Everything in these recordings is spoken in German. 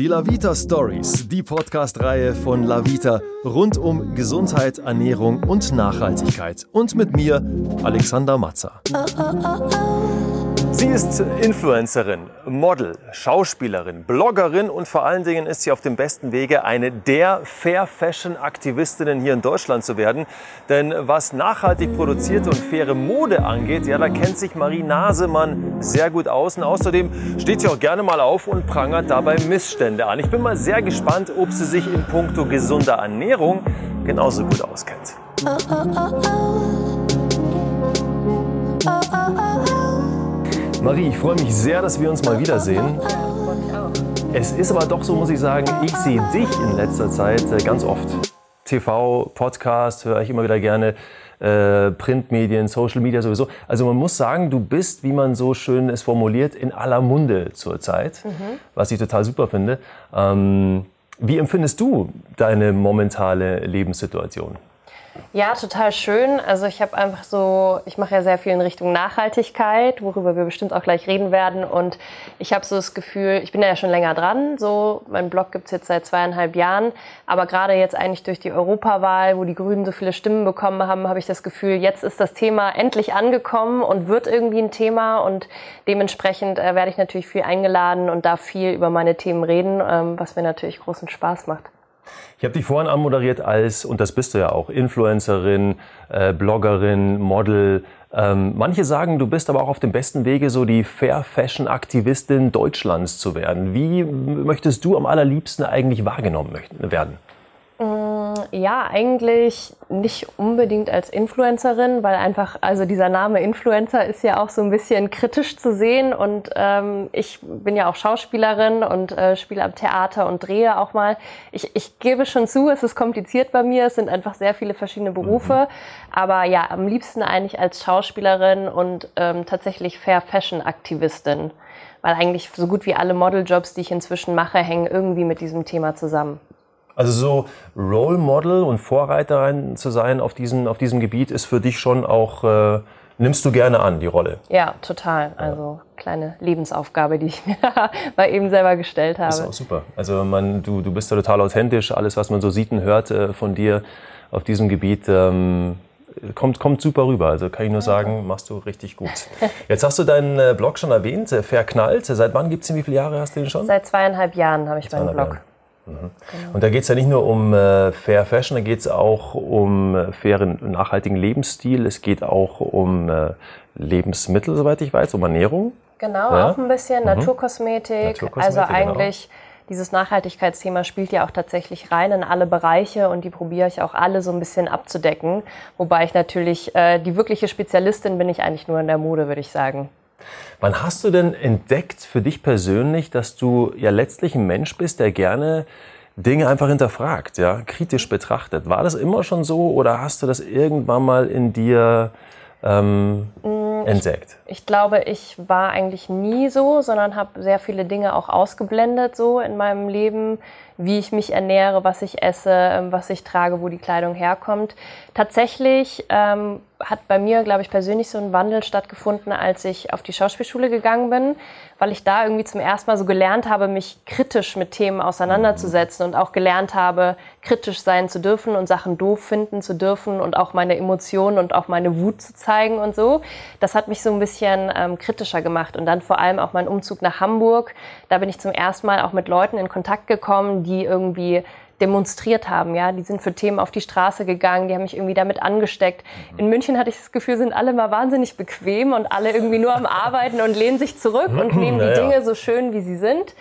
Die Lavita Stories, die Podcast-Reihe von Lavita rund um Gesundheit, Ernährung und Nachhaltigkeit. Und mit mir, Alexander Matzer. Oh, oh, oh, Sie ist Influencerin, Model, Schauspielerin, Bloggerin und vor allen Dingen ist sie auf dem besten Wege, eine der Fair Fashion Aktivistinnen hier in Deutschland zu werden. Denn was nachhaltig produzierte und faire Mode angeht, ja, da kennt sich Marie Nasemann sehr gut aus. Und außerdem steht sie auch gerne mal auf und prangert dabei Missstände an. Ich bin mal sehr gespannt, ob sie sich in puncto gesunder Ernährung genauso gut auskennt. Oh, oh, oh, Marie, ich freue mich sehr, dass wir uns mal wiedersehen. Es ist aber doch so, muss ich sagen, ich sehe dich in letzter Zeit äh, ganz oft. TV, Podcast höre ich immer wieder gerne, äh, Printmedien, Social Media sowieso. Also man muss sagen, du bist, wie man so schön es formuliert, in aller Munde zurzeit, mhm. was ich total super finde. Ähm, wie empfindest du deine momentane Lebenssituation? Ja, total schön. Also ich habe einfach so, ich mache ja sehr viel in Richtung Nachhaltigkeit, worüber wir bestimmt auch gleich reden werden. Und ich habe so das Gefühl, ich bin ja schon länger dran. So, mein Blog gibt's jetzt seit zweieinhalb Jahren. Aber gerade jetzt eigentlich durch die Europawahl, wo die Grünen so viele Stimmen bekommen haben, habe ich das Gefühl, jetzt ist das Thema endlich angekommen und wird irgendwie ein Thema. Und dementsprechend äh, werde ich natürlich viel eingeladen und darf viel über meine Themen reden, ähm, was mir natürlich großen Spaß macht. Ich habe dich vorhin anmoderiert als, und das bist du ja auch, Influencerin, äh, Bloggerin, Model. Ähm, manche sagen, du bist aber auch auf dem besten Wege, so die Fair Fashion Aktivistin Deutschlands zu werden. Wie möchtest du am allerliebsten eigentlich wahrgenommen werden? Mm, ja, eigentlich nicht unbedingt als Influencerin, weil einfach, also dieser Name Influencer ist ja auch so ein bisschen kritisch zu sehen und ähm, ich bin ja auch Schauspielerin und äh, spiele am Theater und drehe auch mal. Ich, ich gebe schon zu, es ist kompliziert bei mir, es sind einfach sehr viele verschiedene Berufe, mhm. aber ja, am liebsten eigentlich als Schauspielerin und ähm, tatsächlich Fair Fashion Aktivistin, weil eigentlich so gut wie alle Modeljobs, die ich inzwischen mache, hängen irgendwie mit diesem Thema zusammen. Also so Role Model und Vorreiterin zu sein auf diesem, auf diesem Gebiet ist für dich schon auch, äh, nimmst du gerne an, die Rolle? Ja, total. Also kleine Lebensaufgabe, die ich mir mal eben selber gestellt habe. Das ist auch super. Also man, du, du bist da total authentisch. Alles, was man so sieht und hört äh, von dir auf diesem Gebiet, ähm, kommt, kommt super rüber. Also kann ich nur sagen, machst du richtig gut. Jetzt hast du deinen äh, Blog schon erwähnt, äh, Verknallt. Seit wann gibt es den? Wie viele Jahre hast du den schon? Seit zweieinhalb Jahren habe ich meinen Blog. Jahre. Mhm. Genau. Und da geht es ja nicht nur um äh, Fair Fashion, da geht es auch um äh, fairen, nachhaltigen Lebensstil. Es geht auch um äh, Lebensmittel, soweit ich weiß, um Ernährung. Genau, ja? auch ein bisschen. Mhm. Naturkosmetik. Naturkosmetik. Also genau. eigentlich genau. dieses Nachhaltigkeitsthema spielt ja auch tatsächlich rein in alle Bereiche und die probiere ich auch alle so ein bisschen abzudecken. Wobei ich natürlich äh, die wirkliche Spezialistin bin ich eigentlich nur in der Mode, würde ich sagen. Wann hast du denn entdeckt für dich persönlich, dass du ja letztlich ein Mensch bist, der gerne Dinge einfach hinterfragt, ja, kritisch betrachtet? War das immer schon so oder hast du das irgendwann mal in dir ähm, mm, entdeckt? Ich, ich, glaube, ich war eigentlich nie so, sondern habe sehr viele Dinge auch ausgeblendet so in meinem Leben, wie ich mich ernähre, was ich esse, ähm, was ich trage, wo die Kleidung herkommt. Tatsächlich ähm, hat bei mir, glaube ich, persönlich so ein Wandel stattgefunden, als ich auf die Schauspielschule gegangen bin, weil ich da irgendwie zum ersten Mal so gelernt habe, mich kritisch mit Themen auseinanderzusetzen und auch gelernt habe, kritisch sein zu dürfen und Sachen doof finden zu dürfen und auch meine Emotionen und auch meine Wut zu zeigen und so. Das hat mich so ein bisschen ähm, kritischer gemacht und dann vor allem auch mein Umzug nach Hamburg. Da bin ich zum ersten Mal auch mit Leuten in Kontakt gekommen, die irgendwie demonstriert haben. Ja, die sind für Themen auf die Straße gegangen, die haben mich irgendwie damit angesteckt. In München hatte ich das Gefühl, sind alle mal wahnsinnig bequem und alle irgendwie nur am Arbeiten und lehnen sich zurück und nehmen die Dinge so schön, wie sie sind.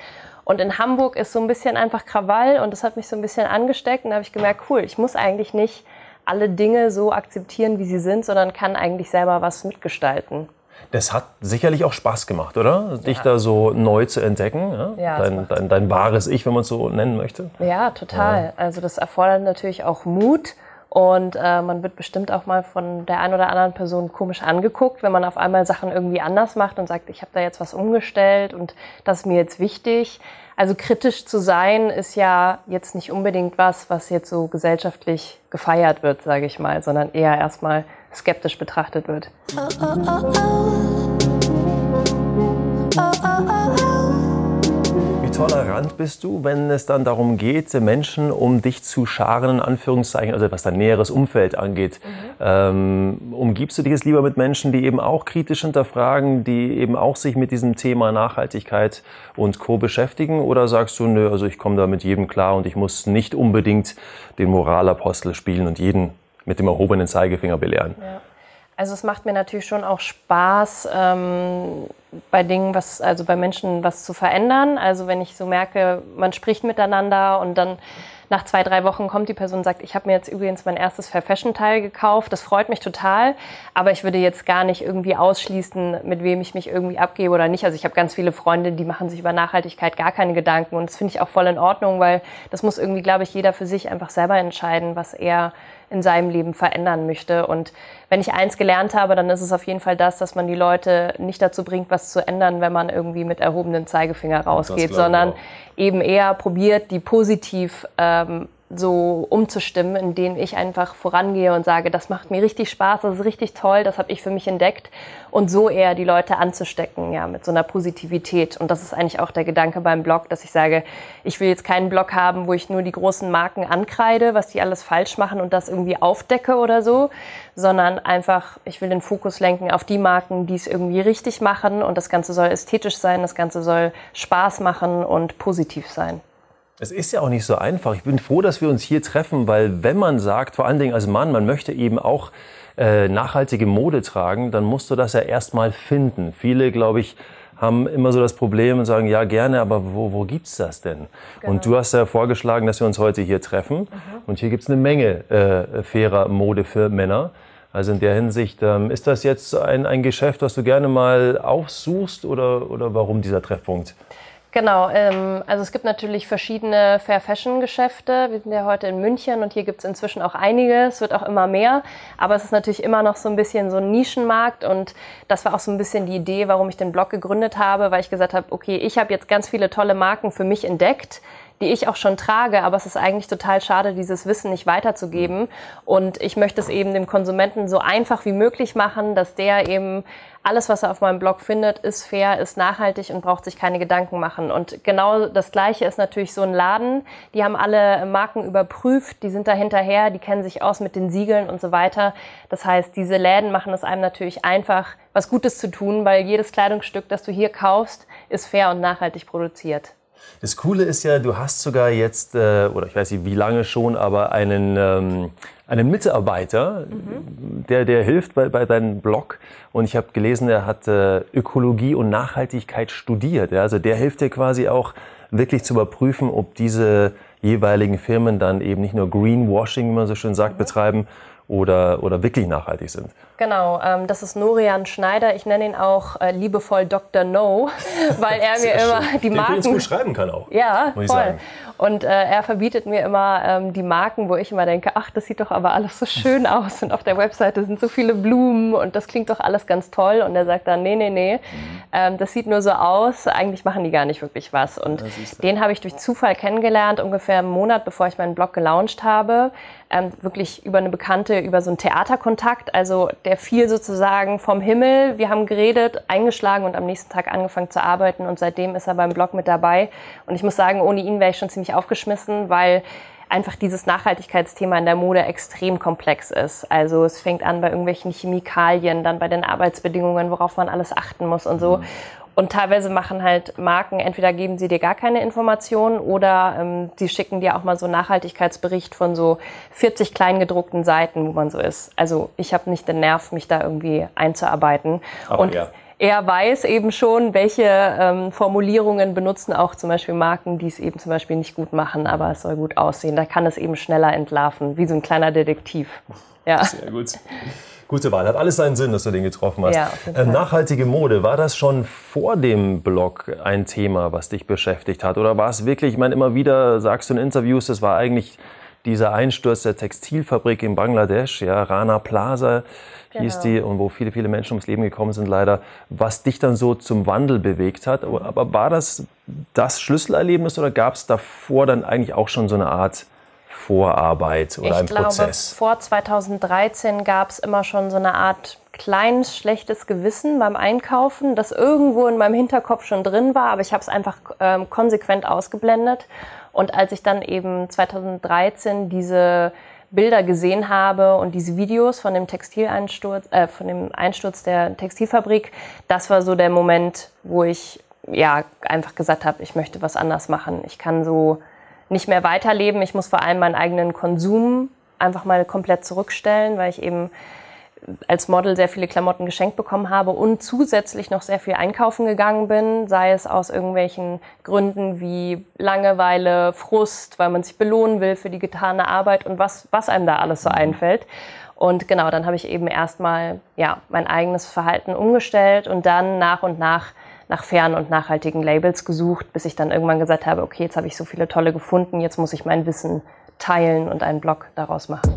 Und in Hamburg ist so ein bisschen einfach Krawall und das hat mich so ein bisschen angesteckt und da habe ich gemerkt, cool, ich muss eigentlich nicht alle Dinge so akzeptieren, wie sie sind, sondern kann eigentlich selber was mitgestalten. Das hat sicherlich auch Spaß gemacht, oder? Dich ja. da so neu zu entdecken. Ja? ja dein, dein, dein, wahres Ich, wenn man es so nennen möchte. Ja, total. Ja. Also das erfordert natürlich auch Mut. Und äh, man wird bestimmt auch mal von der einen oder anderen Person komisch angeguckt, wenn man auf einmal Sachen irgendwie anders macht und sagt, ich habe da jetzt was umgestellt und das ist mir jetzt wichtig. Also kritisch zu sein ist ja jetzt nicht unbedingt was, was jetzt so gesellschaftlich gefeiert wird, sage ich mal, sondern eher erstmal skeptisch betrachtet wird. Wie tolerant bist du, wenn es dann darum geht, Menschen um dich zu scharen, in Anführungszeichen, also was dein näheres Umfeld angeht? Mhm. Ähm, umgibst du dich jetzt lieber mit Menschen, die eben auch kritisch hinterfragen, die eben auch sich mit diesem Thema Nachhaltigkeit und Co. beschäftigen? Oder sagst du, nö, also ich komme da mit jedem klar und ich muss nicht unbedingt den Moralapostel spielen und jeden mit dem erhobenen Zeigefinger belehren? Ja. Also es macht mir natürlich schon auch Spaß, ähm, bei Dingen, was, also bei Menschen was zu verändern. Also wenn ich so merke, man spricht miteinander und dann nach zwei, drei Wochen kommt die Person und sagt, ich habe mir jetzt übrigens mein erstes Fair Fashion Teil gekauft. Das freut mich total. Aber ich würde jetzt gar nicht irgendwie ausschließen, mit wem ich mich irgendwie abgebe oder nicht. Also ich habe ganz viele Freunde, die machen sich über Nachhaltigkeit gar keine Gedanken. Und das finde ich auch voll in Ordnung, weil das muss irgendwie, glaube ich, jeder für sich einfach selber entscheiden, was er in seinem Leben verändern möchte. Und wenn ich eins gelernt habe, dann ist es auf jeden Fall das, dass man die Leute nicht dazu bringt, was zu ändern, wenn man irgendwie mit erhobenen Zeigefinger rausgeht, sondern eben eher probiert, die positiv ähm, so umzustimmen, indem ich einfach vorangehe und sage, das macht mir richtig Spaß, das ist richtig toll, das habe ich für mich entdeckt und so eher die Leute anzustecken, ja, mit so einer Positivität. Und das ist eigentlich auch der Gedanke beim Blog, dass ich sage, ich will jetzt keinen Blog haben, wo ich nur die großen Marken ankreide, was die alles falsch machen und das irgendwie aufdecke oder so, sondern einfach, ich will den Fokus lenken auf die Marken, die es irgendwie richtig machen und das Ganze soll ästhetisch sein, das Ganze soll Spaß machen und positiv sein. Es ist ja auch nicht so einfach. Ich bin froh, dass wir uns hier treffen, weil wenn man sagt, vor allen Dingen als Mann, man möchte eben auch äh, nachhaltige Mode tragen, dann musst du das ja erstmal finden. Viele, glaube ich, haben immer so das Problem und sagen, ja gerne, aber wo, wo gibt's das denn? Genau. Und du hast ja vorgeschlagen, dass wir uns heute hier treffen. Mhm. Und hier gibt's eine Menge äh, fairer Mode für Männer. Also in der Hinsicht, ähm, ist das jetzt ein, ein Geschäft, was du gerne mal aufsuchst oder, oder warum dieser Treffpunkt? Genau, ähm, also es gibt natürlich verschiedene Fair Fashion Geschäfte. Wir sind ja heute in München und hier gibt es inzwischen auch einige. Es wird auch immer mehr, aber es ist natürlich immer noch so ein bisschen so ein Nischenmarkt und das war auch so ein bisschen die Idee, warum ich den Blog gegründet habe, weil ich gesagt habe, okay, ich habe jetzt ganz viele tolle Marken für mich entdeckt die ich auch schon trage, aber es ist eigentlich total schade, dieses Wissen nicht weiterzugeben. Und ich möchte es eben dem Konsumenten so einfach wie möglich machen, dass der eben alles, was er auf meinem Blog findet, ist fair, ist nachhaltig und braucht sich keine Gedanken machen. Und genau das Gleiche ist natürlich so ein Laden. Die haben alle Marken überprüft, die sind da hinterher, die kennen sich aus mit den Siegeln und so weiter. Das heißt, diese Läden machen es einem natürlich einfach, was Gutes zu tun, weil jedes Kleidungsstück, das du hier kaufst, ist fair und nachhaltig produziert. Das Coole ist ja, du hast sogar jetzt, äh, oder ich weiß nicht wie lange schon, aber einen, ähm, einen Mitarbeiter, mhm. der, der hilft bei, bei deinem Blog. Und ich habe gelesen, er hat äh, Ökologie und Nachhaltigkeit studiert. Ja? Also der hilft dir quasi auch wirklich zu überprüfen, ob diese jeweiligen Firmen dann eben nicht nur Greenwashing, wie man so schön sagt, mhm. betreiben oder, oder wirklich nachhaltig sind. Genau, ähm, das ist Norian Schneider. Ich nenne ihn auch äh, liebevoll Dr. No, weil er mir immer schön. die Marken. Den gut schreiben kann auch. Ja, voll. Sagen. Und äh, er verbietet mir immer ähm, die Marken, wo ich immer denke, ach, das sieht doch aber alles so schön aus und auf der Webseite sind so viele Blumen und das klingt doch alles ganz toll. Und er sagt dann, nee, nee, nee, mhm. ähm, das sieht nur so aus. Eigentlich machen die gar nicht wirklich was. Und den habe ich durch Zufall kennengelernt, ungefähr einen Monat bevor ich meinen Blog gelauncht habe. Ähm, wirklich über eine Bekannte, über so einen Theaterkontakt. Also der fiel sozusagen vom Himmel. Wir haben geredet, eingeschlagen und am nächsten Tag angefangen zu arbeiten und seitdem ist er beim Blog mit dabei. Und ich muss sagen, ohne ihn wäre ich schon ziemlich aufgeschmissen, weil einfach dieses Nachhaltigkeitsthema in der Mode extrem komplex ist. Also es fängt an bei irgendwelchen Chemikalien, dann bei den Arbeitsbedingungen, worauf man alles achten muss und so. Und teilweise machen halt Marken, entweder geben sie dir gar keine Informationen oder ähm, die schicken dir auch mal so einen Nachhaltigkeitsbericht von so 40 kleingedruckten Seiten, wo man so ist. Also ich habe nicht den Nerv, mich da irgendwie einzuarbeiten. Aber und ja. er weiß eben schon, welche ähm, Formulierungen benutzen auch zum Beispiel Marken, die es eben zum Beispiel nicht gut machen, aber es soll gut aussehen. Da kann es eben schneller entlarven, wie so ein kleiner Detektiv. Ja. Sehr gut. Gute Wahl. Hat alles seinen Sinn, dass du den getroffen hast. Ja, äh, nachhaltige Mode, war das schon vor dem Blog ein Thema, was dich beschäftigt hat? Oder war es wirklich, ich meine, immer wieder sagst du in Interviews, es war eigentlich dieser Einsturz der Textilfabrik in Bangladesch, ja, Rana Plaza genau. hieß die, und wo viele, viele Menschen ums Leben gekommen sind, leider, was dich dann so zum Wandel bewegt hat. Aber war das das Schlüsselerlebnis oder gab es davor dann eigentlich auch schon so eine Art Vorarbeit oder ich ein glaube, Prozess? Vor 2013 gab es immer schon so eine Art kleines schlechtes Gewissen beim Einkaufen, das irgendwo in meinem Hinterkopf schon drin war, aber ich habe es einfach ähm, konsequent ausgeblendet. Und als ich dann eben 2013 diese Bilder gesehen habe und diese Videos von dem Textileinsturz, äh, von dem Einsturz der Textilfabrik, das war so der Moment, wo ich ja einfach gesagt habe, ich möchte was anders machen. Ich kann so nicht mehr weiterleben. Ich muss vor allem meinen eigenen Konsum einfach mal komplett zurückstellen, weil ich eben als Model sehr viele Klamotten geschenkt bekommen habe und zusätzlich noch sehr viel einkaufen gegangen bin, sei es aus irgendwelchen Gründen wie Langeweile, Frust, weil man sich belohnen will für die getane Arbeit und was, was einem da alles so einfällt. Und genau, dann habe ich eben erstmal ja, mein eigenes Verhalten umgestellt und dann nach und nach nach fairen und nachhaltigen Labels gesucht, bis ich dann irgendwann gesagt habe, okay, jetzt habe ich so viele tolle gefunden, jetzt muss ich mein Wissen teilen und einen Blog daraus machen.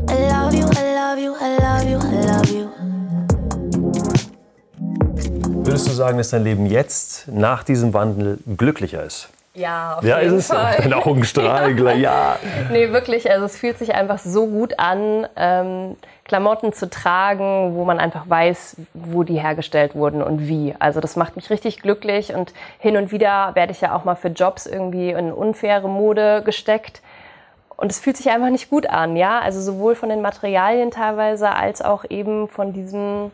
Würdest du sagen, dass dein Leben jetzt nach diesem Wandel glücklicher ist? Ja, auf ja, jeden ist Fall. es? Deine Augen strahlen, ja. ja. Nee, wirklich, also es fühlt sich einfach so gut an, ähm, Klamotten zu tragen, wo man einfach weiß, wo die hergestellt wurden und wie. Also das macht mich richtig glücklich und hin und wieder werde ich ja auch mal für Jobs irgendwie in unfaire Mode gesteckt. Und es fühlt sich einfach nicht gut an, ja. Also sowohl von den Materialien teilweise als auch eben von diesem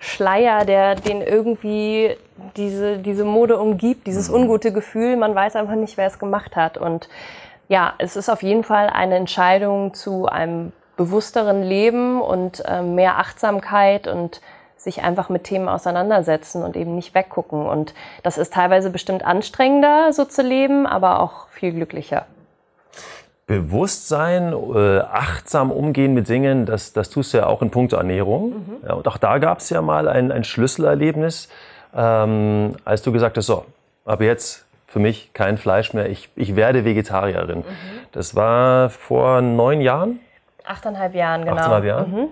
Schleier, der den irgendwie diese, diese Mode umgibt, dieses mhm. ungute Gefühl, man weiß einfach nicht, wer es gemacht hat. Und ja, es ist auf jeden Fall eine Entscheidung zu einem bewussteren Leben und äh, mehr Achtsamkeit und sich einfach mit Themen auseinandersetzen und eben nicht weggucken. Und das ist teilweise bestimmt anstrengender, so zu leben, aber auch viel glücklicher. Bewusstsein, äh, achtsam umgehen mit Dingen, das, das tust du ja auch in puncto Ernährung. Mhm. Ja, und auch da gab es ja mal ein, ein Schlüsselerlebnis, ähm, als du gesagt hast, so, ab jetzt für mich kein Fleisch mehr, ich, ich werde Vegetarierin. Mhm. Das war vor neun Jahren? Achteinhalb Jahren, genau. Achteinhalb Jahren? Mhm.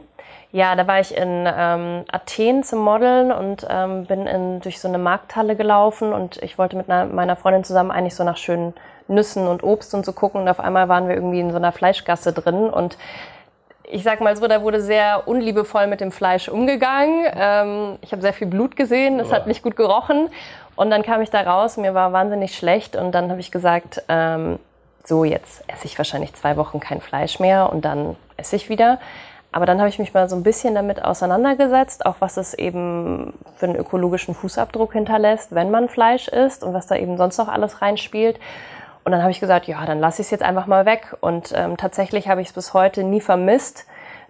Ja, da war ich in ähm, Athen zum Modeln und ähm, bin in, durch so eine Markthalle gelaufen und ich wollte mit einer, meiner Freundin zusammen eigentlich so nach schönen Nüssen und Obst und so gucken. Und auf einmal waren wir irgendwie in so einer Fleischgasse drin und ich sag mal so, da wurde sehr unliebevoll mit dem Fleisch umgegangen. Ähm, ich habe sehr viel Blut gesehen, es hat nicht gut gerochen. Und dann kam ich da raus, mir war wahnsinnig schlecht und dann habe ich gesagt, ähm, so jetzt esse ich wahrscheinlich zwei Wochen kein Fleisch mehr und dann esse ich wieder. Aber dann habe ich mich mal so ein bisschen damit auseinandergesetzt, auch was es eben für einen ökologischen Fußabdruck hinterlässt, wenn man Fleisch isst und was da eben sonst noch alles reinspielt. Und dann habe ich gesagt, ja, dann lasse ich es jetzt einfach mal weg. Und ähm, tatsächlich habe ich es bis heute nie vermisst,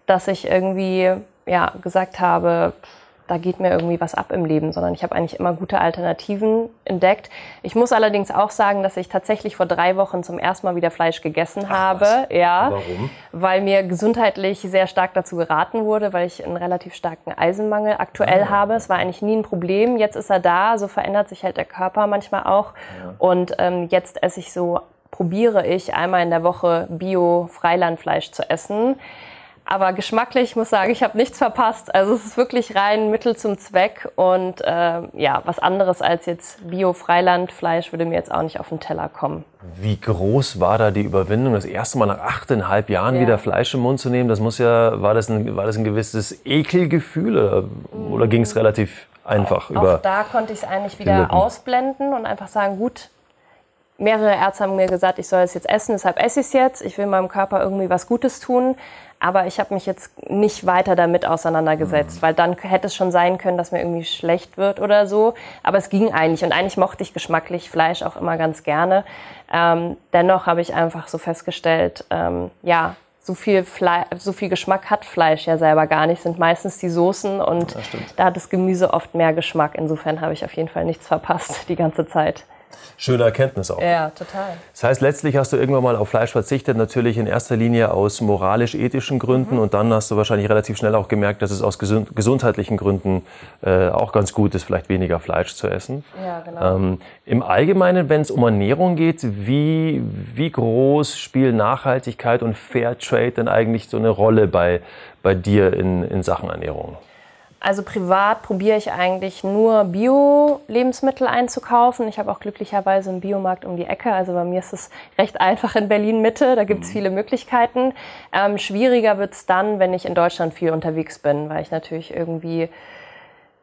dass ich irgendwie ja, gesagt habe, da geht mir irgendwie was ab im Leben, sondern ich habe eigentlich immer gute Alternativen entdeckt. Ich muss allerdings auch sagen, dass ich tatsächlich vor drei Wochen zum ersten Mal wieder Fleisch gegessen Ach, habe. Was? Ja. Warum? Weil mir gesundheitlich sehr stark dazu geraten wurde, weil ich einen relativ starken Eisenmangel aktuell ah. habe. Es war eigentlich nie ein Problem. Jetzt ist er da. So verändert sich halt der Körper manchmal auch. Ja. Und ähm, jetzt esse ich so, probiere ich einmal in der Woche Bio-Freilandfleisch zu essen. Aber geschmacklich muss sagen, ich habe nichts verpasst. Also es ist wirklich rein Mittel zum Zweck und äh, ja, was anderes als jetzt Bio-Freilandfleisch würde mir jetzt auch nicht auf den Teller kommen. Wie groß war da die Überwindung, das erste Mal nach achteinhalb Jahren ja. wieder Fleisch im Mund zu nehmen? Das muss ja, war das ein, war das ein gewisses Ekelgefühl oder, oder ging es relativ einfach? Auch, über auch da konnte ich es eigentlich wieder ausblenden und einfach sagen, gut, mehrere Ärzte haben mir gesagt, ich soll es jetzt essen, deshalb esse ich es jetzt. Ich will meinem Körper irgendwie was Gutes tun. Aber ich habe mich jetzt nicht weiter damit auseinandergesetzt, mhm. weil dann hätte es schon sein können, dass mir irgendwie schlecht wird oder so. Aber es ging eigentlich. Und eigentlich mochte ich geschmacklich Fleisch auch immer ganz gerne. Ähm, dennoch habe ich einfach so festgestellt, ähm, ja, so viel, Fle so viel Geschmack hat Fleisch ja selber gar nicht, sind meistens die Soßen und da hat das Gemüse oft mehr Geschmack. Insofern habe ich auf jeden Fall nichts verpasst die ganze Zeit. Schöne Erkenntnis auch. Ja, total. Das heißt, letztlich hast du irgendwann mal auf Fleisch verzichtet, natürlich in erster Linie aus moralisch-ethischen Gründen. Mhm. Und dann hast du wahrscheinlich relativ schnell auch gemerkt, dass es aus gesund gesundheitlichen Gründen äh, auch ganz gut ist, vielleicht weniger Fleisch zu essen. Ja, genau. Ähm, Im Allgemeinen, wenn es um Ernährung geht, wie, wie groß spielen Nachhaltigkeit und Fairtrade denn eigentlich so eine Rolle bei, bei dir in, in Sachen Ernährung? Also privat probiere ich eigentlich nur Bio-Lebensmittel einzukaufen. Ich habe auch glücklicherweise einen Biomarkt um die Ecke. Also bei mir ist es recht einfach in Berlin-Mitte. Da gibt es mhm. viele Möglichkeiten. Ähm, schwieriger wird es dann, wenn ich in Deutschland viel unterwegs bin, weil ich natürlich irgendwie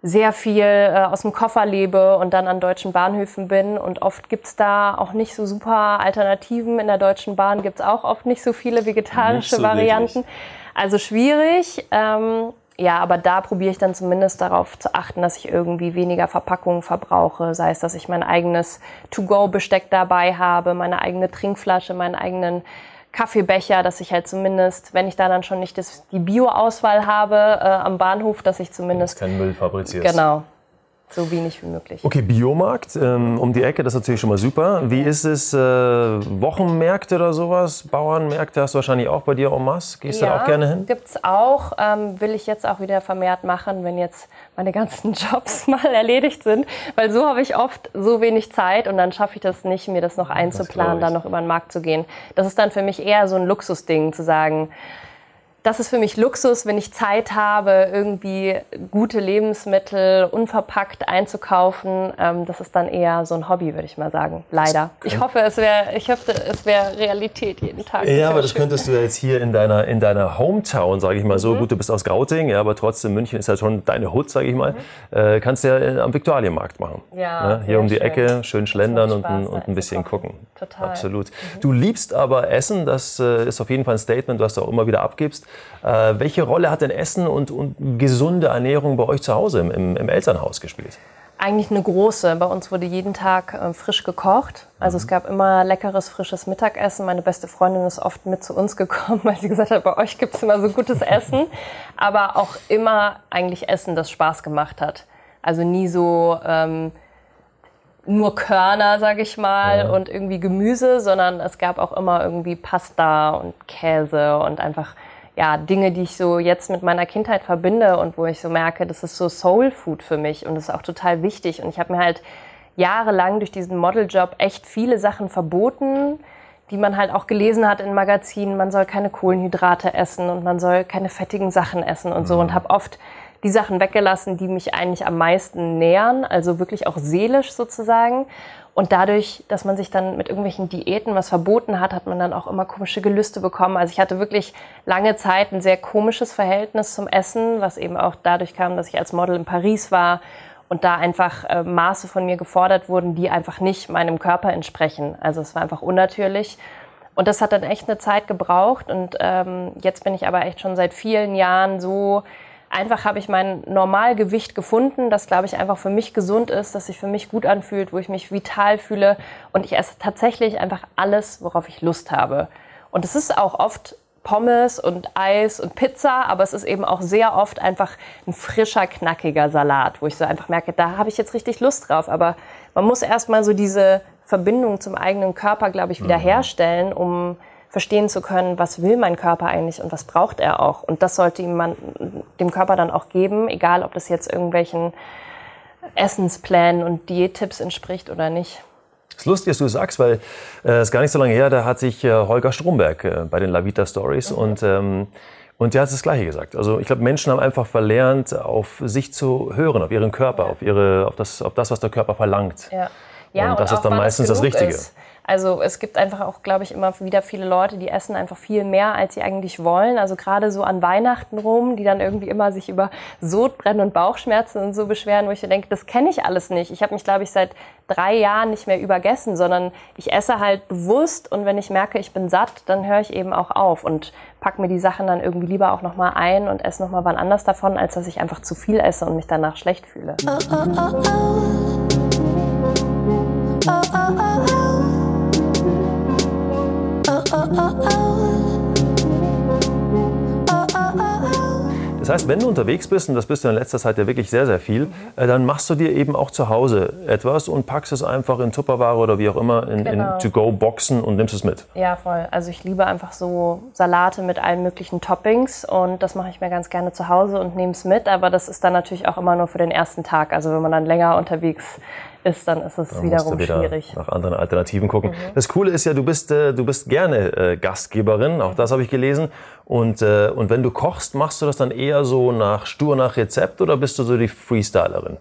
sehr viel äh, aus dem Koffer lebe und dann an deutschen Bahnhöfen bin. Und oft gibt's da auch nicht so super Alternativen. In der Deutschen Bahn gibt's auch oft nicht so viele vegetarische so Varianten. Wirklich. Also schwierig. Ähm, ja, aber da probiere ich dann zumindest darauf zu achten, dass ich irgendwie weniger Verpackungen verbrauche. Sei es, dass ich mein eigenes To-Go-Besteck dabei habe, meine eigene Trinkflasche, meinen eigenen Kaffeebecher, dass ich halt zumindest, wenn ich da dann schon nicht das, die Bio-Auswahl habe äh, am Bahnhof, dass ich zumindest. Kein Müll fabrizierst. Genau so wenig wie möglich. Okay, Biomarkt ähm, um die Ecke, das ist natürlich schon mal super. Wie ist es, äh, Wochenmärkte oder sowas, Bauernmärkte hast du wahrscheinlich auch bei dir en masse? Gehst ja, du da auch gerne hin? gibt es auch. Ähm, will ich jetzt auch wieder vermehrt machen, wenn jetzt meine ganzen Jobs mal erledigt sind. Weil so habe ich oft so wenig Zeit und dann schaffe ich das nicht, mir das noch einzuplanen, dann noch über den Markt zu gehen. Das ist dann für mich eher so ein Luxusding, zu sagen, das ist für mich Luxus, wenn ich Zeit habe, irgendwie gute Lebensmittel unverpackt einzukaufen. Ähm, das ist dann eher so ein Hobby, würde ich mal sagen. Leider. Ich hoffe, es wäre, ich hoffe, es wäre Realität jeden Tag. Ja, aber das schön. könntest du jetzt hier in deiner, in deiner Hometown, sage ich mal so. Mhm. Gut, du bist aus Gauting, ja, aber trotzdem München ist ja schon deine Hut, sage ich mal. Mhm. Äh, kannst du ja äh, am Viktualienmarkt machen. Ja. ja ne? hier um die schön. Ecke, schön schlendern und, ein, und ein bisschen gucken. Total. Absolut. Mhm. Du liebst aber Essen, das äh, ist auf jeden Fall ein Statement, was du auch immer wieder abgibst. Äh, welche Rolle hat denn Essen und, und gesunde Ernährung bei euch zu Hause im, im Elternhaus gespielt? Eigentlich eine große. Bei uns wurde jeden Tag äh, frisch gekocht. Also mhm. es gab immer leckeres, frisches Mittagessen. Meine beste Freundin ist oft mit zu uns gekommen, weil sie gesagt hat, bei euch gibt es immer so gutes Essen. Aber auch immer eigentlich Essen, das Spaß gemacht hat. Also nie so ähm, nur Körner, sag ich mal, ja. und irgendwie Gemüse, sondern es gab auch immer irgendwie Pasta und Käse und einfach ja, Dinge, die ich so jetzt mit meiner Kindheit verbinde und wo ich so merke, das ist so Soul Food für mich und das ist auch total wichtig. Und ich habe mir halt jahrelang durch diesen Modeljob echt viele Sachen verboten, die man halt auch gelesen hat in Magazinen. Man soll keine Kohlenhydrate essen und man soll keine fettigen Sachen essen und so. Und mhm. habe oft die Sachen weggelassen, die mich eigentlich am meisten nähern, also wirklich auch seelisch sozusagen. Und dadurch, dass man sich dann mit irgendwelchen Diäten was verboten hat, hat man dann auch immer komische Gelüste bekommen. Also ich hatte wirklich lange Zeit ein sehr komisches Verhältnis zum Essen, was eben auch dadurch kam, dass ich als Model in Paris war und da einfach äh, Maße von mir gefordert wurden, die einfach nicht meinem Körper entsprechen. Also es war einfach unnatürlich. Und das hat dann echt eine Zeit gebraucht. Und ähm, jetzt bin ich aber echt schon seit vielen Jahren so einfach habe ich mein Normalgewicht gefunden, das glaube ich einfach für mich gesund ist, dass sich für mich gut anfühlt, wo ich mich vital fühle und ich esse tatsächlich einfach alles, worauf ich Lust habe. Und es ist auch oft Pommes und Eis und Pizza, aber es ist eben auch sehr oft einfach ein frischer, knackiger Salat, wo ich so einfach merke, da habe ich jetzt richtig Lust drauf. Aber man muss erstmal so diese Verbindung zum eigenen Körper, glaube ich, wieder mhm. herstellen, um verstehen zu können, was will mein Körper eigentlich und was braucht er auch. Und das sollte ihm man, dem Körper dann auch geben, egal ob das jetzt irgendwelchen Essensplänen und Diättipps entspricht oder nicht. Das ist lustig, dass du das sagst, weil es äh, ist gar nicht so lange her, da hat sich äh, Holger Stromberg äh, bei den Lavita Stories mhm. und ähm, und der hat das Gleiche gesagt. Also ich glaube, Menschen haben einfach verlernt, auf sich zu hören, auf ihren Körper, auf, ihre, auf, das, auf das, was der Körper verlangt. Ja. Ja, und, und das ist dann meistens das Richtige. Ist. Also es gibt einfach auch, glaube ich, immer wieder viele Leute, die essen einfach viel mehr, als sie eigentlich wollen. Also gerade so an Weihnachten rum, die dann irgendwie immer sich über Sodbrennen und Bauchschmerzen und so beschweren, wo ich denke, das kenne ich alles nicht. Ich habe mich, glaube ich, seit drei Jahren nicht mehr übergessen, sondern ich esse halt bewusst und wenn ich merke, ich bin satt, dann höre ich eben auch auf und pack mir die Sachen dann irgendwie lieber auch nochmal ein und esse nochmal wann anders davon, als dass ich einfach zu viel esse und mich danach schlecht fühle. Oh, oh, oh, oh, oh, oh. Das heißt, wenn du unterwegs bist, und das bist du in letzter Zeit ja wirklich sehr, sehr viel, äh, dann machst du dir eben auch zu Hause etwas und packst es einfach in Tupperware oder wie auch immer in, genau. in To-Go-Boxen und nimmst es mit. Ja, voll. Also ich liebe einfach so Salate mit allen möglichen Toppings und das mache ich mir ganz gerne zu Hause und nehme es mit. Aber das ist dann natürlich auch immer nur für den ersten Tag. Also wenn man dann länger unterwegs ist, dann ist es dann wiederum wieder schwierig. Nach anderen Alternativen gucken. Mhm. Das Coole ist ja, du bist, äh, du bist gerne äh, Gastgeberin, auch das habe ich gelesen. Und, äh, und wenn du kochst, machst du das dann eher so nach stur nach Rezept oder bist du so die Freestylerin?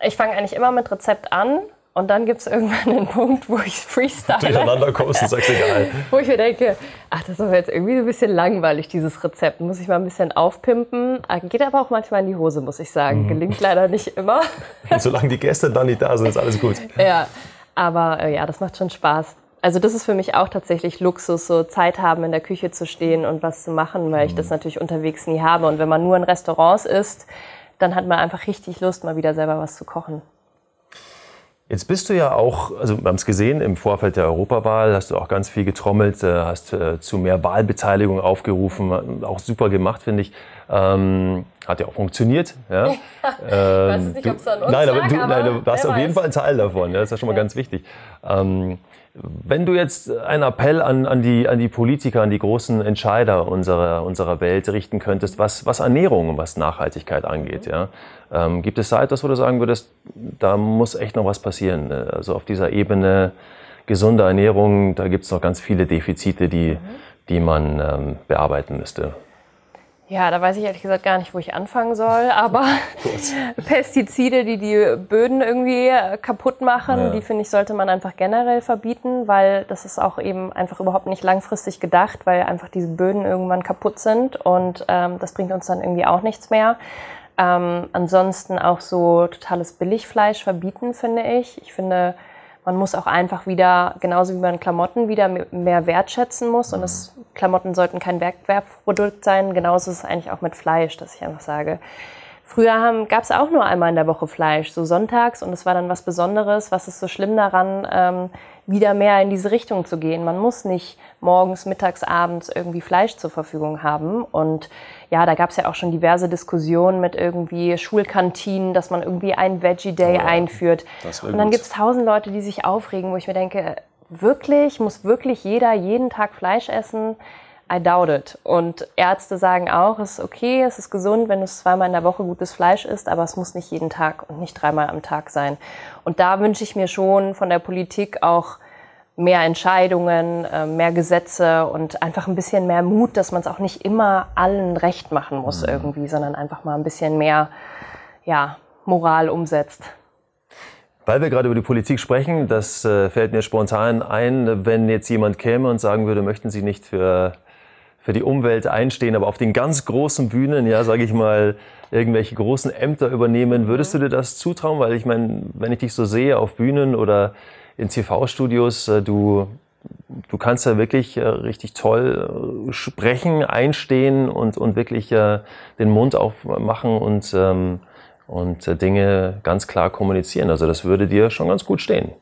Ich fange eigentlich immer mit Rezept an und dann gibt es irgendwann einen Punkt, wo ich freestyle. Durcheinander kommst und sagst, egal. wo ich mir denke, ach, das ist aber jetzt irgendwie ein bisschen langweilig, dieses Rezept. Muss ich mal ein bisschen aufpimpen. Ah, geht aber auch manchmal in die Hose, muss ich sagen. Mhm. Gelingt leider nicht immer. Und solange die Gäste dann nicht da sind, ist alles gut. Ja, aber äh, ja, das macht schon Spaß. Also das ist für mich auch tatsächlich Luxus, so Zeit haben, in der Küche zu stehen und was zu machen, weil ich das mhm. natürlich unterwegs nie habe. Und wenn man nur in Restaurants isst, dann hat man einfach richtig Lust, mal wieder selber was zu kochen. Jetzt bist du ja auch, also wir haben es gesehen, im Vorfeld der Europawahl hast du auch ganz viel getrommelt, äh, hast äh, zu mehr Wahlbeteiligung aufgerufen, auch super gemacht, finde ich. Ähm, hat ja auch funktioniert. Ja. ähm, weiß nicht, ob es an uns nein, aber du, nein, du warst auf jeden Fall ein Teil davon. Ja, das ist ja schon mal ja. ganz wichtig. Ähm, wenn du jetzt einen Appell an, an, die, an die Politiker, an die großen Entscheider unserer, unserer Welt richten könntest, was, was Ernährung und was Nachhaltigkeit angeht, ja, ähm, gibt es da etwas, wo du sagen würdest, da muss echt noch was passieren? Also auf dieser Ebene gesunde Ernährung, da gibt es noch ganz viele Defizite, die, die man ähm, bearbeiten müsste. Ja, da weiß ich ehrlich gesagt gar nicht, wo ich anfangen soll. Aber Pestizide, die die Böden irgendwie kaputt machen, ja. die finde ich, sollte man einfach generell verbieten, weil das ist auch eben einfach überhaupt nicht langfristig gedacht, weil einfach diese Böden irgendwann kaputt sind und ähm, das bringt uns dann irgendwie auch nichts mehr. Ähm, ansonsten auch so totales Billigfleisch verbieten, finde ich. Ich finde, man muss auch einfach wieder, genauso wie man Klamotten wieder mehr wertschätzen muss. Und das, Klamotten sollten kein Wegwerfprodukt sein. Genauso ist es eigentlich auch mit Fleisch, dass ich einfach sage, Früher gab es auch nur einmal in der Woche Fleisch, so sonntags, und es war dann was Besonderes. Was ist so schlimm daran, ähm, wieder mehr in diese Richtung zu gehen? Man muss nicht morgens, mittags, abends irgendwie Fleisch zur Verfügung haben. Und ja, da gab es ja auch schon diverse Diskussionen mit irgendwie Schulkantinen, dass man irgendwie einen Veggie Day oh, einführt. Und dann gibt es tausend Leute, die sich aufregen, wo ich mir denke, wirklich, muss wirklich jeder jeden Tag Fleisch essen? I doubt it. Und Ärzte sagen auch, es ist okay, es ist gesund, wenn du zweimal in der Woche gutes Fleisch isst, aber es muss nicht jeden Tag und nicht dreimal am Tag sein. Und da wünsche ich mir schon von der Politik auch mehr Entscheidungen, äh, mehr Gesetze und einfach ein bisschen mehr Mut, dass man es auch nicht immer allen recht machen muss mhm. irgendwie, sondern einfach mal ein bisschen mehr ja, Moral umsetzt. Weil wir gerade über die Politik sprechen, das äh, fällt mir spontan ein, wenn jetzt jemand käme und sagen würde, möchten Sie nicht für für die Umwelt einstehen, aber auf den ganz großen Bühnen, ja, sage ich mal, irgendwelche großen Ämter übernehmen. Würdest du dir das zutrauen? Weil ich meine, wenn ich dich so sehe auf Bühnen oder in TV-Studios, äh, du, du kannst ja wirklich äh, richtig toll äh, sprechen, einstehen und, und wirklich den Mund aufmachen und, ähm, und Dinge ganz klar kommunizieren. Also das würde dir schon ganz gut stehen.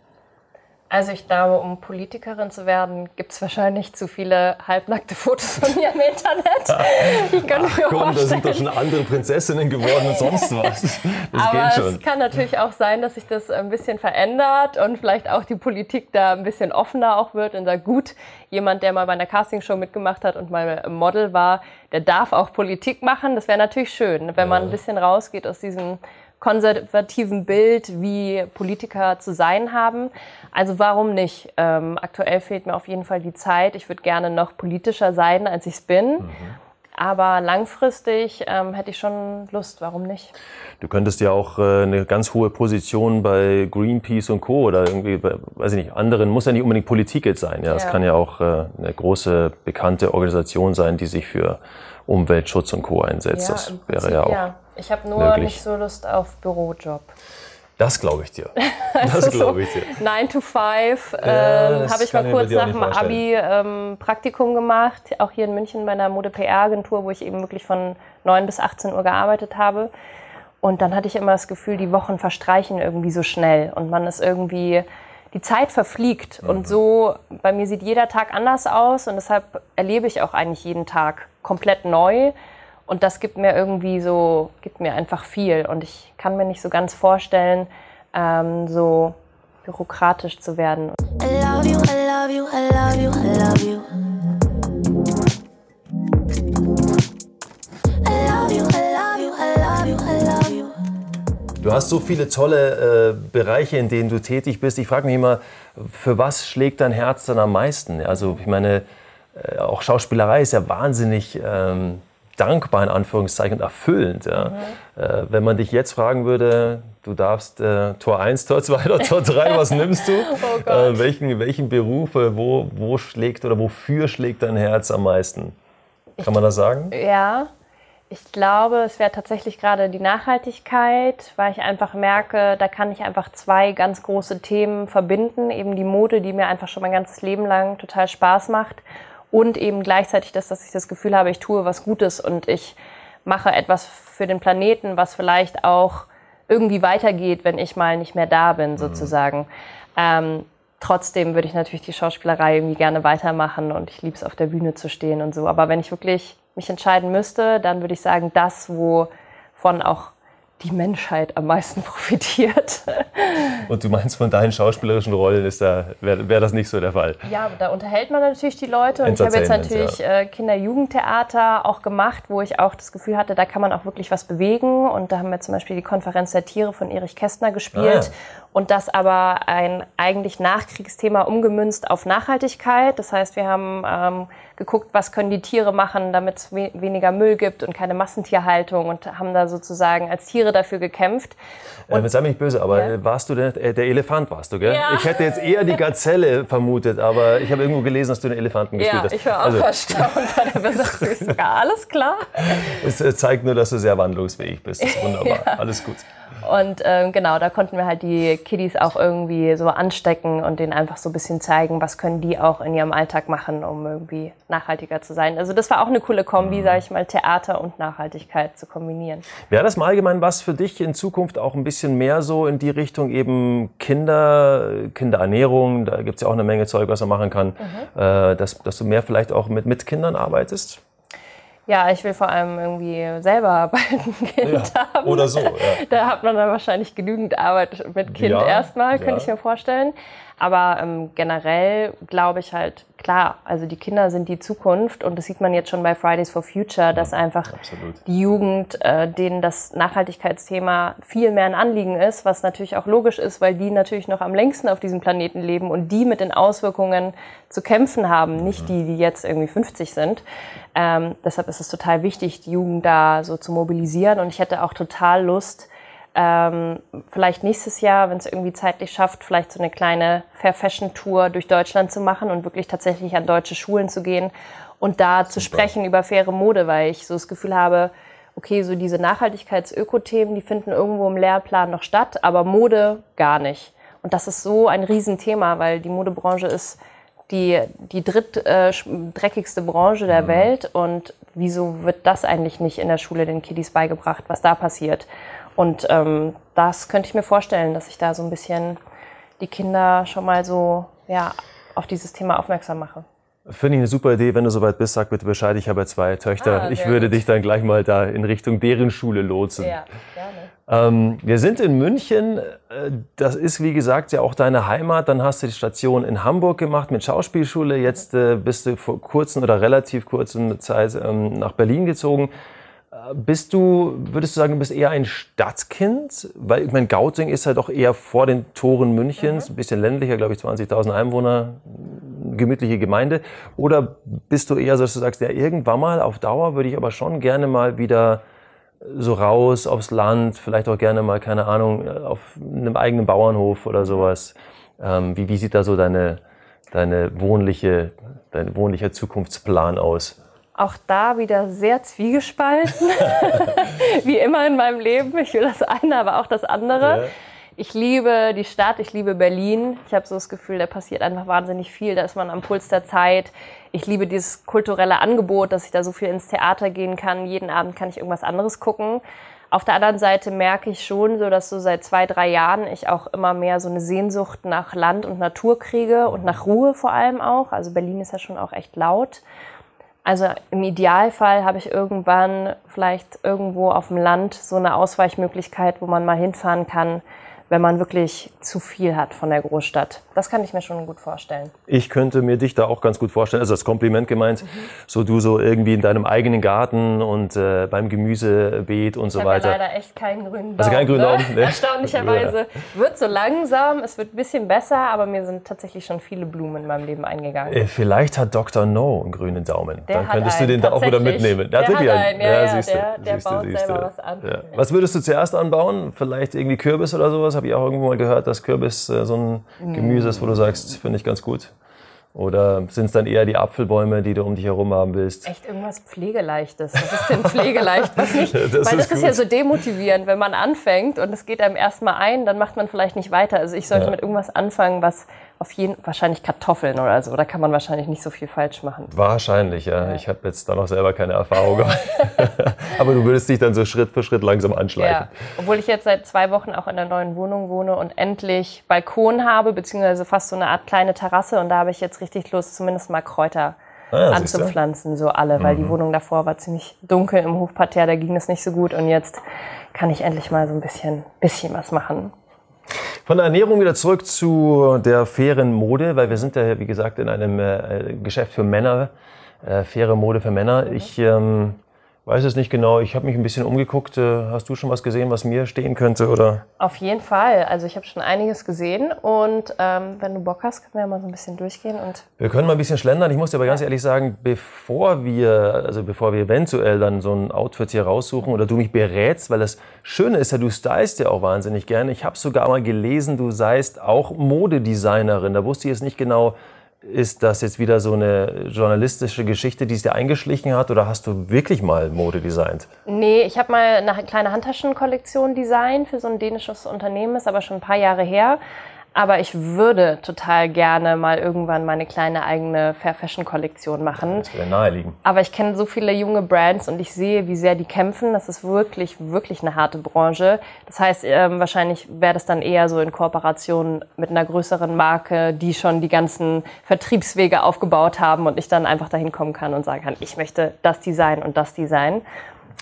Also ich glaube, um Politikerin zu werden, gibt es wahrscheinlich zu viele halbnackte Fotos von mir im Internet. Ich kann Ach, mir komm, vorstellen. da sind doch schon andere Prinzessinnen geworden und sonst was. Das Aber geht schon. es kann natürlich auch sein, dass sich das ein bisschen verändert und vielleicht auch die Politik da ein bisschen offener auch wird und sagt, gut, jemand, der mal bei einer Castingshow mitgemacht hat und mal Model war, der darf auch Politik machen. Das wäre natürlich schön, wenn man ein bisschen rausgeht aus diesem konservativen Bild, wie Politiker zu sein haben. Also warum nicht? Ähm, aktuell fehlt mir auf jeden Fall die Zeit. Ich würde gerne noch politischer sein, als ich es bin. Mhm. Aber langfristig ähm, hätte ich schon Lust, warum nicht? Du könntest ja auch äh, eine ganz hohe Position bei Greenpeace und Co. oder irgendwie, bei, weiß ich nicht, anderen, muss ja nicht unbedingt Politik jetzt sein. Ja, es ja. kann ja auch äh, eine große, bekannte Organisation sein, die sich für Umweltschutz und Co. einsetzt. Ja, das wäre ja auch. Ja. Ich habe nur möglich. nicht so Lust auf Bürojob. Das glaube ich dir. Das glaube ich dir. 9 to 5 äh, habe ich mal kurz nach dem Abi ähm, Praktikum gemacht, auch hier in München bei einer Mode-PR-Agentur, wo ich eben wirklich von 9 bis 18 Uhr gearbeitet habe. Und dann hatte ich immer das Gefühl, die Wochen verstreichen irgendwie so schnell und man ist irgendwie, die Zeit verfliegt. Mhm. Und so, bei mir sieht jeder Tag anders aus und deshalb erlebe ich auch eigentlich jeden Tag komplett neu. Und das gibt mir irgendwie so, gibt mir einfach viel. Und ich kann mir nicht so ganz vorstellen, ähm, so bürokratisch zu werden. I love you, I love you, I love you, I love you. Du hast so viele tolle äh, Bereiche, in denen du tätig bist. Ich frage mich immer, für was schlägt dein Herz dann am meisten? Also ich meine, äh, auch Schauspielerei ist ja wahnsinnig ähm, dankbar in Anführungszeichen und erfüllend. Ja. Mhm. Äh, wenn man dich jetzt fragen würde, du darfst äh, Tor 1, Tor 2 oder Tor 3, was nimmst du? Oh äh, welchen, welchen Beruf, wo, wo schlägt oder wofür schlägt dein Herz am meisten? Kann man das sagen? Ja, ich glaube, es wäre tatsächlich gerade die Nachhaltigkeit, weil ich einfach merke, da kann ich einfach zwei ganz große Themen verbinden. Eben die Mode, die mir einfach schon mein ganzes Leben lang total Spaß macht. Und eben gleichzeitig das, dass ich das Gefühl habe, ich tue was Gutes und ich mache etwas für den Planeten, was vielleicht auch irgendwie weitergeht, wenn ich mal nicht mehr da bin, mhm. sozusagen. Mhm. Ähm, trotzdem würde ich natürlich die Schauspielerei irgendwie gerne weitermachen und ich liebe es, auf der Bühne zu stehen und so. Aber wenn ich wirklich mich entscheiden müsste, dann würde ich sagen, das, wovon auch die Menschheit am meisten profitiert. Und du meinst, von deinen schauspielerischen Rollen da, wäre wär das nicht so der Fall? Ja, da unterhält man natürlich die Leute. Und ich habe jetzt natürlich ja. äh, Kinder-Jugendtheater auch gemacht, wo ich auch das Gefühl hatte, da kann man auch wirklich was bewegen. Und da haben wir zum Beispiel die Konferenz der Tiere von Erich Kästner gespielt. Ah. Und das aber ein eigentlich Nachkriegsthema umgemünzt auf Nachhaltigkeit. Das heißt, wir haben ähm, geguckt, was können die Tiere machen, damit es we weniger Müll gibt und keine Massentierhaltung und haben da sozusagen als Tiere dafür gekämpft. Und, äh, sei mich böse, aber ja. warst du der, äh, der Elefant warst du, gell? Ja. Ich hätte jetzt eher die Gazelle vermutet, aber ich habe irgendwo gelesen, dass du den Elefanten gespielt hast. Ja, ich war auch also. erstaunt bei der Besatzung. sogar alles klar. Es äh, zeigt nur, dass du sehr wandlungsfähig bist. Das ist wunderbar. ja. Alles gut. Und ähm, genau, da konnten wir halt die Kiddies auch irgendwie so anstecken und denen einfach so ein bisschen zeigen, was können die auch in ihrem Alltag machen, um irgendwie nachhaltiger zu sein. Also das war auch eine coole Kombi, mhm. sage ich mal, Theater und Nachhaltigkeit zu kombinieren. Wäre das mal allgemein was für dich in Zukunft auch ein bisschen mehr so in die Richtung eben Kinder, Kinderernährung, da gibt es ja auch eine Menge Zeug, was man machen kann, mhm. äh, dass, dass du mehr vielleicht auch mit, mit Kindern arbeitest? Ja, ich will vor allem irgendwie selber ein Kind ja, haben. Oder so. Ja. Da hat man dann wahrscheinlich genügend Arbeit mit Kind ja, erstmal, könnte ich mir vorstellen. Aber ähm, generell glaube ich halt, klar, also die Kinder sind die Zukunft und das sieht man jetzt schon bei Fridays for Future, dass einfach Absolut. die Jugend, äh, denen das Nachhaltigkeitsthema viel mehr ein Anliegen ist, was natürlich auch logisch ist, weil die natürlich noch am längsten auf diesem Planeten leben und die mit den Auswirkungen zu kämpfen haben, nicht die, die jetzt irgendwie 50 sind. Ähm, deshalb ist es total wichtig, die Jugend da so zu mobilisieren und ich hätte auch total Lust, ähm, vielleicht nächstes Jahr, wenn es irgendwie zeitlich schafft, vielleicht so eine kleine Fair Fashion Tour durch Deutschland zu machen und wirklich tatsächlich an deutsche Schulen zu gehen und da Super. zu sprechen über faire Mode, weil ich so das Gefühl habe, okay, so diese Nachhaltigkeits-Öko-Themen, die finden irgendwo im Lehrplan noch statt, aber Mode gar nicht. Und das ist so ein Riesenthema, weil die Modebranche ist die, die drittdreckigste äh, Branche der mhm. Welt. Und wieso wird das eigentlich nicht in der Schule den Kiddies beigebracht, was da passiert? Und ähm, das könnte ich mir vorstellen, dass ich da so ein bisschen die Kinder schon mal so ja, auf dieses Thema aufmerksam mache. Finde ich eine super Idee. Wenn du soweit bist, sag bitte Bescheid. Ich habe ja zwei Töchter. Ah, ich würde gut. dich dann gleich mal da in Richtung deren Schule lotsen. Ja, gerne. Ähm, wir sind in München. Äh, das ist, wie gesagt, ja auch deine Heimat. Dann hast du die Station in Hamburg gemacht mit Schauspielschule. Jetzt äh, bist du vor kurzen oder relativ kurzen Zeit ähm, nach Berlin gezogen. Bist du, würdest du sagen, du bist eher ein Stadtkind? Weil ich meine, Gauting ist halt doch eher vor den Toren Münchens, mhm. ein bisschen ländlicher, glaube ich, 20.000 Einwohner, gemütliche Gemeinde. Oder bist du eher so, dass du sagst, ja, irgendwann mal auf Dauer würde ich aber schon gerne mal wieder so raus aufs Land, vielleicht auch gerne mal, keine Ahnung, auf einem eigenen Bauernhof oder sowas. Ähm, wie, wie sieht da so deine, deine wohnliche, dein wohnlicher Zukunftsplan aus? Auch da wieder sehr zwiegespalten, wie immer in meinem Leben. Ich will das eine, aber auch das andere. Ja. Ich liebe die Stadt, ich liebe Berlin. Ich habe so das Gefühl, da passiert einfach wahnsinnig viel. Da ist man am Puls der Zeit. Ich liebe dieses kulturelle Angebot, dass ich da so viel ins Theater gehen kann. Jeden Abend kann ich irgendwas anderes gucken. Auf der anderen Seite merke ich schon, so dass so seit zwei, drei Jahren ich auch immer mehr so eine Sehnsucht nach Land und Natur kriege und nach Ruhe vor allem auch. Also Berlin ist ja schon auch echt laut. Also im Idealfall habe ich irgendwann vielleicht irgendwo auf dem Land so eine Ausweichmöglichkeit, wo man mal hinfahren kann, wenn man wirklich zu viel hat von der Großstadt. Das kann ich mir schon gut vorstellen. Ich könnte mir dich da auch ganz gut vorstellen, also als Kompliment gemeint, mhm. so du so irgendwie in deinem eigenen Garten und äh, beim Gemüsebeet und ich so weiter. Ich habe leider echt keinen grünen Daumen. Also keinen grünen Daumen? Ne? Erstaunlicherweise. Ja. Wird so langsam, es wird ein bisschen besser, aber mir sind tatsächlich schon viele Blumen in meinem Leben eingegangen. Äh, vielleicht hat Dr. No einen grünen Daumen. Der Dann könntest einen, du den da auch wieder mitnehmen. Der, der hat einen, ja, ja, ja der, der siehst baut du, selber du. was an. Ja. Was würdest du zuerst anbauen? Vielleicht irgendwie Kürbis oder sowas? Habe ich auch irgendwo mal gehört, dass Kürbis äh, so ein mm. Gemüse ist, wo du sagst, finde ich ganz gut. Oder sind es dann eher die Apfelbäume, die du um dich herum haben willst? Echt irgendwas Pflegeleichtes. Was ist denn pflegeleicht? Was nicht? Das Weil das ist ist, ja so demotivierend, wenn man anfängt und es geht einem erstmal ein, dann macht man vielleicht nicht weiter. Also ich sollte Ja. mit irgendwas anfangen, was auf jeden wahrscheinlich Kartoffeln oder so. Da kann man wahrscheinlich nicht so viel falsch machen. Wahrscheinlich, ja. Ich habe jetzt da noch selber keine Erfahrung gemacht. Aber du würdest dich dann so Schritt für Schritt langsam anschleichen. Ja, obwohl ich jetzt seit zwei Wochen auch in der neuen Wohnung wohne und endlich Balkon habe, beziehungsweise fast so eine Art kleine Terrasse. Und da habe ich jetzt richtig Lust, zumindest mal Kräuter Ah? Mhm. anzupflanzen, so alle, weil die Wohnung davor war ziemlich dunkel im Hofparterre, da ging es nicht so gut. Und jetzt kann ich endlich mal so ein bisschen, bisschen was machen. Von der Ernährung wieder zurück zu der fairen Mode, weil wir sind ja, wie gesagt, in einem äh, Geschäft für Männer, äh, faire Mode für Männer. Ich ähm, weiß es nicht genau. Ich habe mich ein bisschen umgeguckt. Äh, hast du schon was gesehen, was mir stehen könnte? Oder? Auf jeden Fall. Also ich habe schon einiges gesehen und ähm, wenn du Bock hast, können wir ja mal so ein bisschen durchgehen und Wir können mal ein bisschen schlendern. Ich muss dir aber ganz ehrlich sagen, bevor wir, also bevor wir eventuell dann so ein Outfit hier raussuchen oder du mich berätst, weil das Schöne ist ja, du stylst ja auch wahnsinnig gerne. Ich habe sogar mal gelesen, du seist auch Modedesignerin. Da wusste ich jetzt nicht genau, ist das jetzt wieder so eine journalistische Geschichte, die es dir eingeschlichen hat oder hast du wirklich mal Mode designt? Nee, ich habe mal eine kleine Handtaschenkollektion designt für so ein dänisches Unternehmen, ist aber schon ein paar Jahre her. Aber ich würde total gerne mal irgendwann meine kleine eigene Fair Fashion Kollektion machen. Das wäre naheliegend. Aber ich kenne so viele junge Brands und ich sehe, wie sehr die kämpfen. Das ist wirklich, wirklich eine harte Branche. Das heißt, ähm, wahrscheinlich wäre das dann eher so in Kooperation mit einer größeren Marke, die schon die ganzen Vertriebswege aufgebaut haben und ich dann einfach dahin kommen kann und sagen kann, ich möchte das Design und das Design.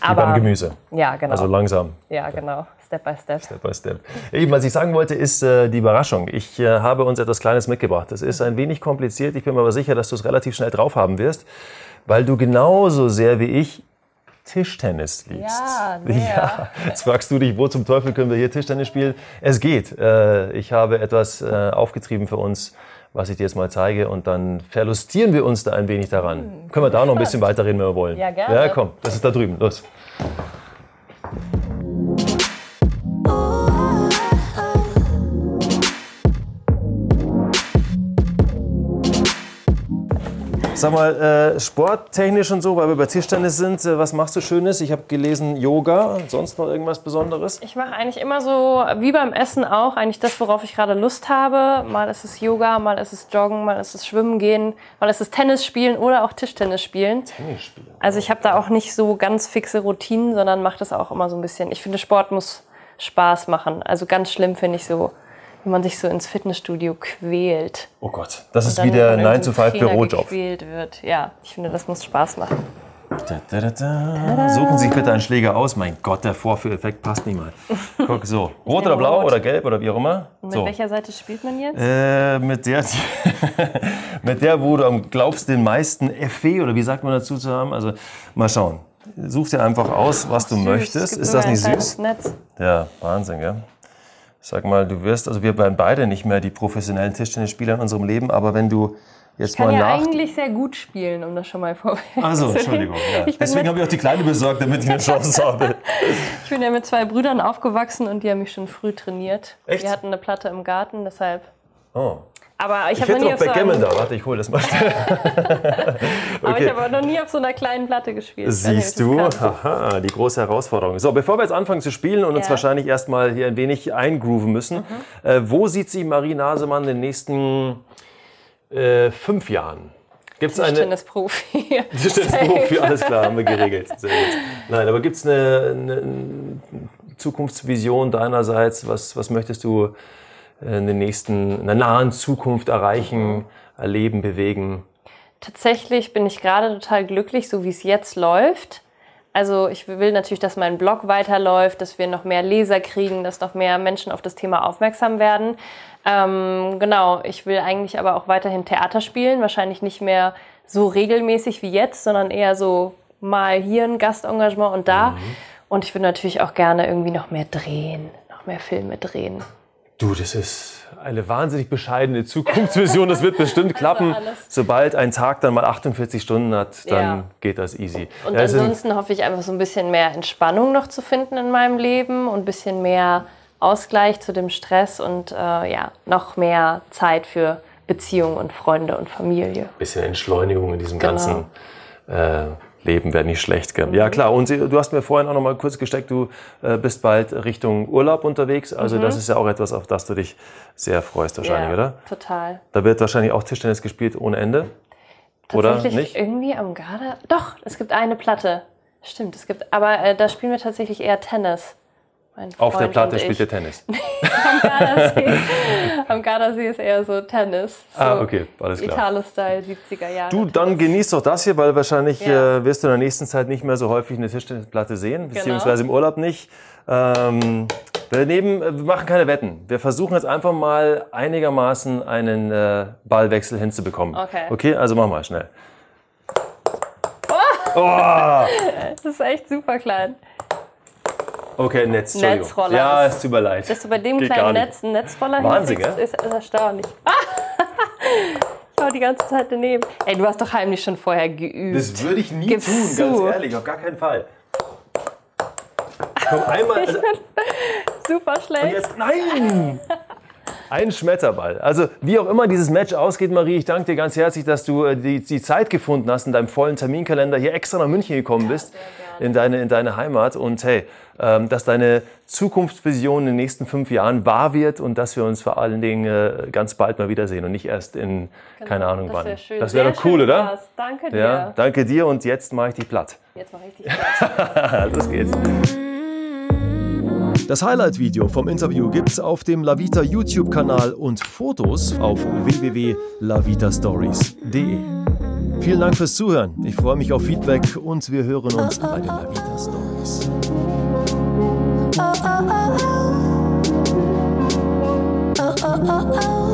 Wie beim Gemüse. Ja, genau. Also langsam. ja, genau. Step by step. Step by Step. Eben, was ich sagen wollte, ist äh, die Überraschung. Ich äh, habe uns etwas Kleines mitgebracht. Das ist ein wenig kompliziert. Ich bin mir aber sicher, dass du es relativ schnell drauf haben wirst, weil du genauso sehr wie ich Tischtennis liebst. Ja. Ja. Jetzt fragst du dich, wo zum Teufel können wir hier Tischtennis spielen? Es geht. Äh, ich habe etwas äh, aufgetrieben für uns, was ich dir jetzt mal zeige und dann verlustieren wir uns da ein wenig daran. Können wir da noch ein bisschen weiterreden, wenn wir wollen? Hm, Ja, gerne. Ja, komm, das ist da drüben. Los. Sag mal, äh, sporttechnisch und so, weil wir bei Tischtennis sind, äh, was machst du Schönes? Ich habe gelesen Yoga, sonst noch irgendwas Besonderes? Ich mache eigentlich immer so, wie beim Essen auch, eigentlich das, worauf ich gerade Lust habe. Mal ist es Yoga, mal ist es Joggen, mal ist es Schwimmen gehen, mal ist es Tennis spielen oder auch Tischtennis spielen. Tennis spielen. Also ich habe da auch nicht so ganz fixe Routinen, sondern mache das auch immer so ein bisschen. Ich finde, Sport muss Spaß machen. Also ganz schlimm finde ich so, wenn man sich so ins Fitnessstudio quält. Oh Gott, das ist wie der von 9 to 5 irgendeinem Trainer Bürojob. gequält wird. Ja, ich finde, das muss Spaß machen. Da, da, da. Suchen Sie sich bitte einen Schläger aus. Mein Gott, der Vorführeffekt passt nicht mal. Guck, so. Rot oder blau rot. oder gelb oder wie auch immer. Und mit So. welcher Seite spielt man jetzt? Äh, mit der, mit der, wo du am glaubst, den meisten Effet oder wie sagt man dazu zu haben. Also mal schauen. Such dir einfach aus, was du es möchtest. Ist das nicht süß? Netz. Ja, Wahnsinn, gell? Sag mal, du wirst, also wir werden beide nicht mehr die professionellen Tischtennisspieler in unserem Leben, aber wenn du jetzt Ich kann mal ja nach... eigentlich sehr gut spielen, um das schon mal vorweg Also, zu Entschuldigung. Ja. Deswegen habe ich auch die Kleine besorgt, damit ich eine Chance habe. ich bin ja mit zwei Brüdern aufgewachsen und die haben mich schon früh trainiert. Echt? Wir hatten eine Platte im Garten, deshalb. Oh. Aber ich Ich habe noch, hätte nie noch so Backgammon einem- da. Warte, ich hole das mal aber Okay. ich habe noch nie auf so einer kleinen Platte gespielt. Nicht, Siehst du? ich das kann. Aha, die große Herausforderung. So, bevor wir jetzt anfangen zu spielen und uns Ja. wahrscheinlich erstmal hier ein wenig eingrooven müssen, Mhm. äh, wo sieht sich Marie Nasemann in den nächsten äh, fünf Jahren? Gibt es eine Tischtennisprofi. Tischtennisprofi? Alles klar, haben wir geregelt. Sehr gut. Nein, aber gibt es eine, eine Zukunftsvision deinerseits? Was, was möchtest du in den nächsten, in der nahen Zukunft erreichen, erleben, bewegen? Tatsächlich bin ich gerade total glücklich, so wie es jetzt läuft. Also ich will natürlich, dass mein Blog weiterläuft, dass wir noch mehr Leser kriegen, dass noch mehr Menschen auf das Thema aufmerksam werden. Ähm, genau, ich will eigentlich aber auch weiterhin Theater spielen, wahrscheinlich nicht mehr so regelmäßig wie jetzt, sondern eher so mal hier ein Gastengagement und da. Mhm. Und ich würde natürlich auch gerne irgendwie noch mehr drehen, noch mehr Filme drehen. Du, das ist eine wahnsinnig bescheidene Zukunftsvision. Das wird bestimmt klappen. Also Sobald ein Tag dann mal 48 Stunden hat, dann ja. geht das easy. Und ja, ansonsten hoffe ich einfach so ein bisschen mehr Entspannung noch zu finden in meinem Leben und ein bisschen mehr Ausgleich zu dem Stress und äh, ja, noch mehr Zeit für Beziehungen und Freunde und Familie. Ein bisschen Entschleunigung in diesem genau. ganzen äh, Leben wäre nicht schlecht. Gell? Ja klar, und du hast mir vorhin auch noch mal kurz gesteckt, du äh, bist bald Richtung Urlaub unterwegs. Also mhm. das ist ja auch etwas, auf das du dich sehr freust wahrscheinlich, ja, oder? total. Da wird wahrscheinlich auch Tischtennis gespielt ohne Ende, oder nicht? irgendwie am Garda. Doch, es gibt eine Platte. Stimmt, es gibt, aber äh, da spielen wir tatsächlich eher Tennis. Auf der Platte spielt ihr Tennis. am, Gardasee. am Gardasee ist eher so Tennis. So ah, okay, alles klar. Italo-Style, 70er Jahre. Du, dann Tennis. genieß doch das hier, weil wahrscheinlich ja. äh, wirst du in der nächsten Zeit nicht mehr so häufig eine Tischtennisplatte sehen, genau. beziehungsweise im Urlaub nicht. Ähm, wir, nehmen, wir machen keine Wetten. Wir versuchen jetzt einfach mal einigermaßen einen äh, Ballwechsel hinzubekommen. Okay. Okay, also mach mal schnell. Oh! oh. Das ist echt super klein. Okay, Netz. Netzroller. Ja, es tut mir leid. Dass du bei dem Geht kleinen Netz einen Netzroller Wahnsinn, ja? ist, ist erstaunlich. Ah! ich war die ganze Zeit daneben. Ey, du hast doch heimlich schon vorher geübt. Das würde ich nie Gib's tun, zu. ganz ehrlich, auf gar keinen Fall. Komm einmal. Also, super schlecht. Und jetzt, nein! Ein Schmetterball. Also wie auch immer dieses Match ausgeht, Marie, ich danke dir ganz herzlich, dass du äh, die, die Zeit gefunden hast, in deinem vollen Terminkalender hier extra nach München gekommen bist, ja, in, deine, in deine Heimat. Und hey, ähm, dass deine Zukunftsvision in den nächsten fünf Jahren wahr wird und dass wir uns vor allen Dingen äh, ganz bald mal wiedersehen und nicht erst in genau, keine Ahnung das wann. Schön. Das wäre doch cool, oder? Was. Danke dir. Ja, danke dir und jetzt mache ich dich platt. Jetzt mache ich dich platt. Los geht's. Das Highlight-Video vom Interview gibt's auf dem Lavita YouTube-Kanal und Fotos auf www.lavitastories.de. Vielen Dank fürs Zuhören. Ich freue mich auf Feedback und wir hören uns bei den Lavita Stories. Oh, oh, oh,